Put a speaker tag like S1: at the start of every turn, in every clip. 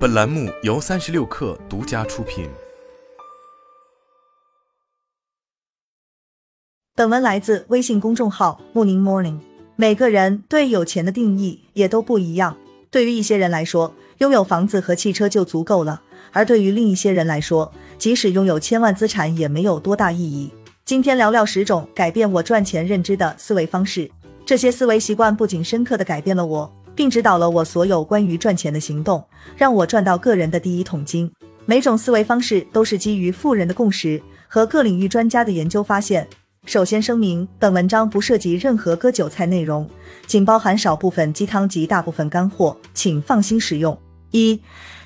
S1: 本栏目由三十六氪独家出品。
S2: 本文来自微信公众号“穆宁 Morning”。每个人对有钱的定义也都不一样。对于一些人来说，拥有房子和汽车就足够了；而对于另一些人来说，即使拥有千万资产也没有多大意义。今天聊聊十种改变我赚钱认知的思维方式。这些思维习惯不仅深刻的改变了我，并指导了我所有关于赚钱的行动，让我赚到个人的第一桶金。每种思维方式都是基于富人的共识和各领域专家的研究发现。首先声明，本文章不涉及任何割韭菜内容，仅包含少部分鸡汤及大部分干货，请放心使用。一、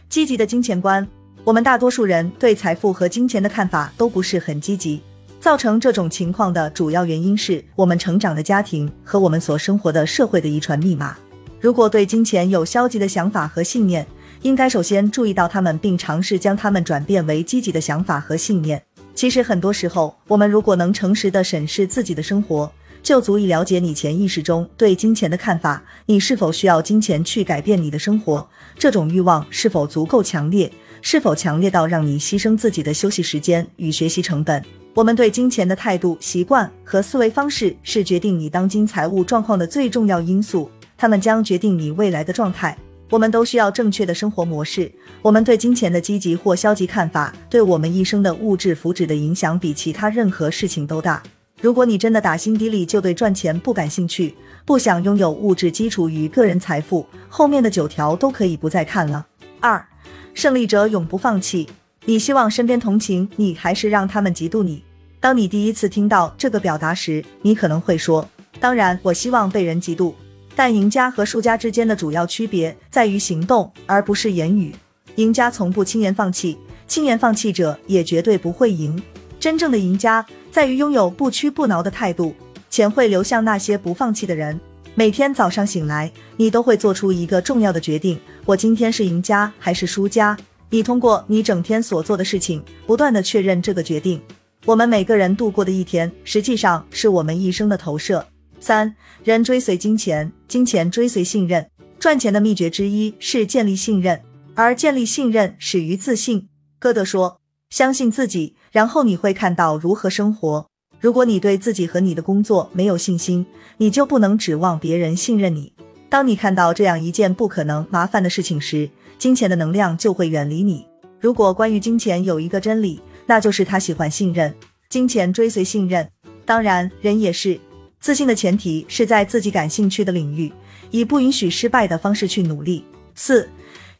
S2: 积极的金钱观。我们大多数人对财富和金钱的看法都不是很积极。造成这种情况的主要原因是我们成长的家庭和我们所生活的社会的遗传密码。如果对金钱有消极的想法和信念，应该首先注意到他们，并尝试将他们转变为积极的想法和信念。其实很多时候，我们如果能诚实的审视自己的生活，就足以了解你潜意识中对金钱的看法。你是否需要金钱去改变你的生活？这种欲望是否足够强烈？是否强烈到让你牺牲自己的休息时间与学习成本？我们对金钱的态度、习惯和思维方式是决定你当今财务状况的最重要因素，他们将决定你未来的状态。我们都需要正确的生活模式。我们对金钱的积极或消极看法，对我们一生的物质福祉的影响比其他任何事情都大。如果你真的打心底里就对赚钱不感兴趣，不想拥有物质基础与个人财富，后面的九条都可以不再看了。二，胜利者永不放弃。你希望身边同情你，还是让他们嫉妒你？当你第一次听到这个表达时，你可能会说：“当然，我希望被人嫉妒。”但赢家和输家之间的主要区别在于行动，而不是言语。赢家从不轻言放弃，轻言放弃者也绝对不会赢。真正的赢家在于拥有不屈不挠的态度。钱会流向那些不放弃的人。每天早上醒来，你都会做出一个重要的决定：我今天是赢家还是输家？你通过你整天所做的事情，不断的确认这个决定。我们每个人度过的一天，实际上是我们一生的投射。三人追随金钱，金钱追随信任。赚钱的秘诀之一是建立信任，而建立信任始于自信。歌德说：“相信自己，然后你会看到如何生活。”如果你对自己和你的工作没有信心，你就不能指望别人信任你。当你看到这样一件不可能麻烦的事情时，金钱的能量就会远离你。如果关于金钱有一个真理，那就是他喜欢信任，金钱追随信任。当然，人也是。自信的前提是在自己感兴趣的领域，以不允许失败的方式去努力。四，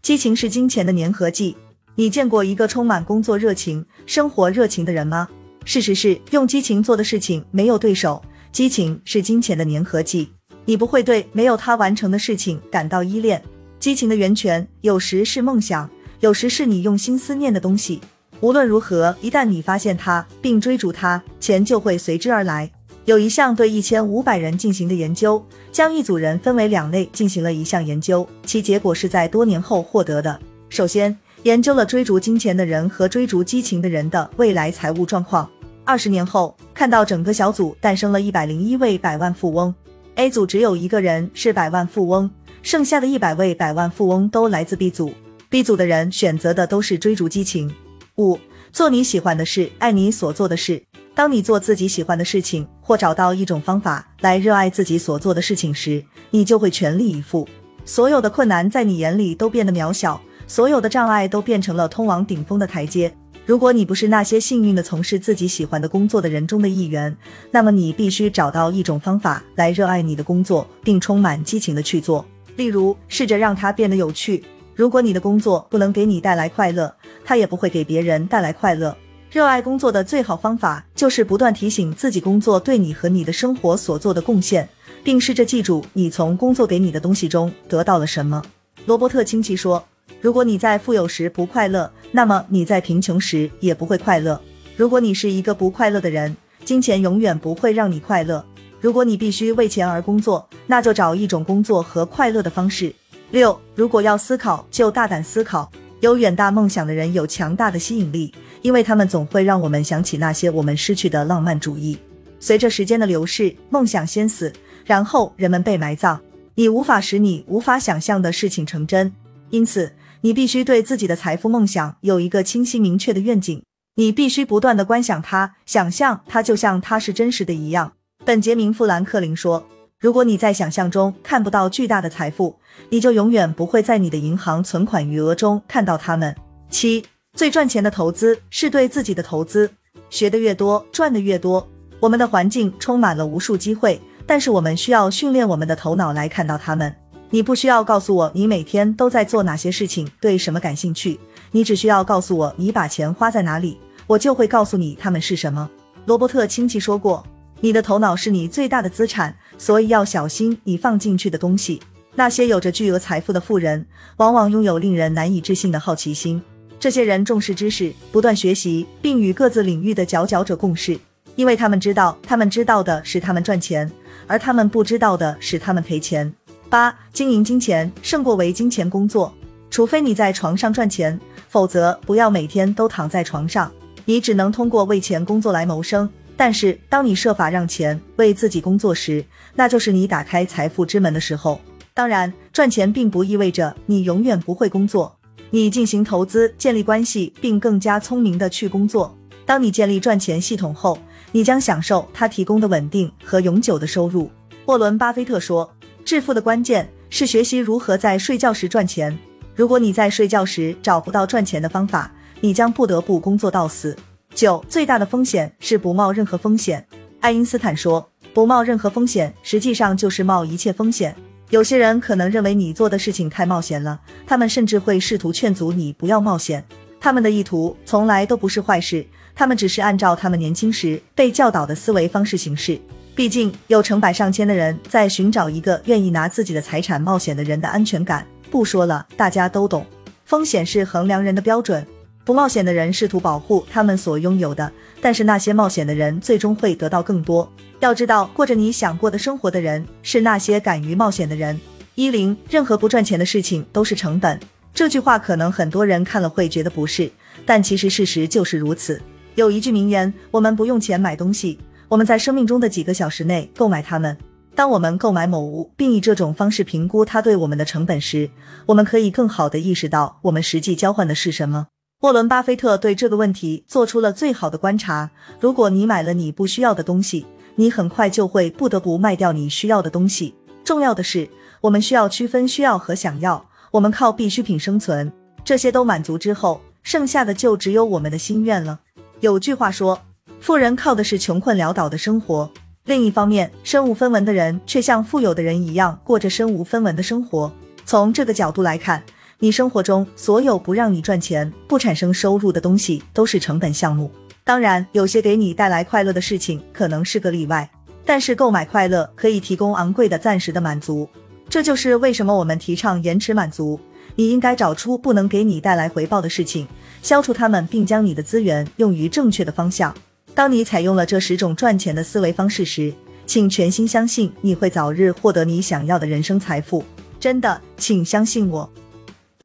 S2: 激情是金钱的粘合剂。你见过一个充满工作热情、生活热情的人吗？事实是，用激情做的事情没有对手。激情是金钱的粘合剂，你不会对没有他完成的事情感到依恋。激情的源泉有时是梦想，有时是你用心思念的东西。无论如何，一旦你发现它并追逐它，钱就会随之而来。有一项对一千五百人进行的研究，将一组人分为两类进行了一项研究，其结果是在多年后获得的。首先，研究了追逐金钱的人和追逐激情的人的未来财务状况。二十年后，看到整个小组诞生了一百零一位百万富翁。A 组只有一个人是百万富翁。剩下的一百位百万富翁都来自 B 组，B 组的人选择的都是追逐激情。五，做你喜欢的事，爱你所做的事。当你做自己喜欢的事情，或找到一种方法来热爱自己所做的事情时，你就会全力以赴。所有的困难在你眼里都变得渺小，所有的障碍都变成了通往顶峰的台阶。如果你不是那些幸运的从事自己喜欢的工作的人中的一员，那么你必须找到一种方法来热爱你的工作，并充满激情的去做。例如，试着让它变得有趣。如果你的工作不能给你带来快乐，它也不会给别人带来快乐。热爱工作的最好方法就是不断提醒自己工作对你和你的生活所做的贡献，并试着记住你从工作给你的东西中得到了什么。罗伯特清崎说：“如果你在富有时不快乐，那么你在贫穷时也不会快乐。如果你是一个不快乐的人，金钱永远不会让你快乐。”如果你必须为钱而工作，那就找一种工作和快乐的方式。六，如果要思考，就大胆思考。有远大梦想的人有强大的吸引力，因为他们总会让我们想起那些我们失去的浪漫主义。随着时间的流逝，梦想先死，然后人们被埋葬。你无法使你无法想象的事情成真，因此你必须对自己的财富梦想有一个清晰明确的愿景，你必须不断的观想它，想象它就像它是真实的一样。本杰明·富兰克林说：“如果你在想象中看不到巨大的财富，你就永远不会在你的银行存款余额中看到它们。”七，最赚钱的投资是对自己的投资。学的越多，赚的越多。我们的环境充满了无数机会，但是我们需要训练我们的头脑来看到它们。你不需要告诉我你每天都在做哪些事情，对什么感兴趣，你只需要告诉我你把钱花在哪里，我就会告诉你他们是什么。罗伯特清崎说过：“你的头脑是你最大的资产，所以要小心你放进去的东西。”那些有着巨额财富的富人，往往拥有令人难以置信的好奇心。这些人重视知识，不断学习，并与各自领域的佼佼者共事，因为他们知道，他们知道的是他们赚钱，而他们不知道的是他们赔钱。八，经营金钱胜过为金钱工作。除非你在床上赚钱，否则不要每天都躺在床上。你只能通过为钱工作来谋生。但是，当你设法让钱为自己工作时，那就是你打开财富之门的时候。当然，赚钱并不意味着你永远不会工作。你进行投资，建立关系，并更加聪明的去工作。当你建立赚钱系统后，你将享受它提供的稳定和永久的收入。沃伦·巴菲特说。致富的关键是学习如何在睡觉时赚钱。如果你在睡觉时找不到赚钱的方法，你将不得不工作到死。九，最大的风险是不冒任何风险。爱因斯坦说：“不冒任何风险，实际上就是冒一切风险。”有些人可能认为你做的事情太冒险了，他们甚至会试图劝阻你不要冒险。他们的意图从来都不是坏事，他们只是按照他们年轻时被教导的思维方式行事。毕竟有成百上千的人在寻找一个愿意拿自己的财产冒险的人的安全感。不说了，大家都懂，风险是衡量人的标准。不冒险的人试图保护他们所拥有的，但是那些冒险的人最终会得到更多。要知道，过着你想过的生活的人是那些敢于冒险的人。一零，任何不赚钱的事情都是成本。这句话可能很多人看了会觉得不是，但其实事实就是如此。有一句名言：我们不用钱买东西。我们在生命中的几个小时内购买它们。当我们购买某物，并以这种方式评估它对我们的成本时，我们可以更好地意识到我们实际交换的是什么。沃伦·巴菲特对这个问题做出了最好的观察。如果你买了你不需要的东西，你很快就会不得不卖掉你需要的东西。重要的是，我们需要区分需要和想要。我们靠必需品生存，这些都满足之后，剩下的就只有我们的心愿了。有句话说。富人靠的是穷困潦倒的生活，另一方面，身无分文的人却像富有的人一样过着身无分文的生活。从这个角度来看，你生活中所有不让你赚钱、不产生收入的东西都是成本项目。当然，有些给你带来快乐的事情可能是个例外，但是购买快乐可以提供昂贵的暂时的满足。这就是为什么我们提倡延迟满足。你应该找出不能给你带来回报的事情，消除它们，并将你的资源用于正确的方向。当你采用了这十种赚钱的思维方式时，请全心相信你会早日获得你想要的人生财富。真的，请相信我。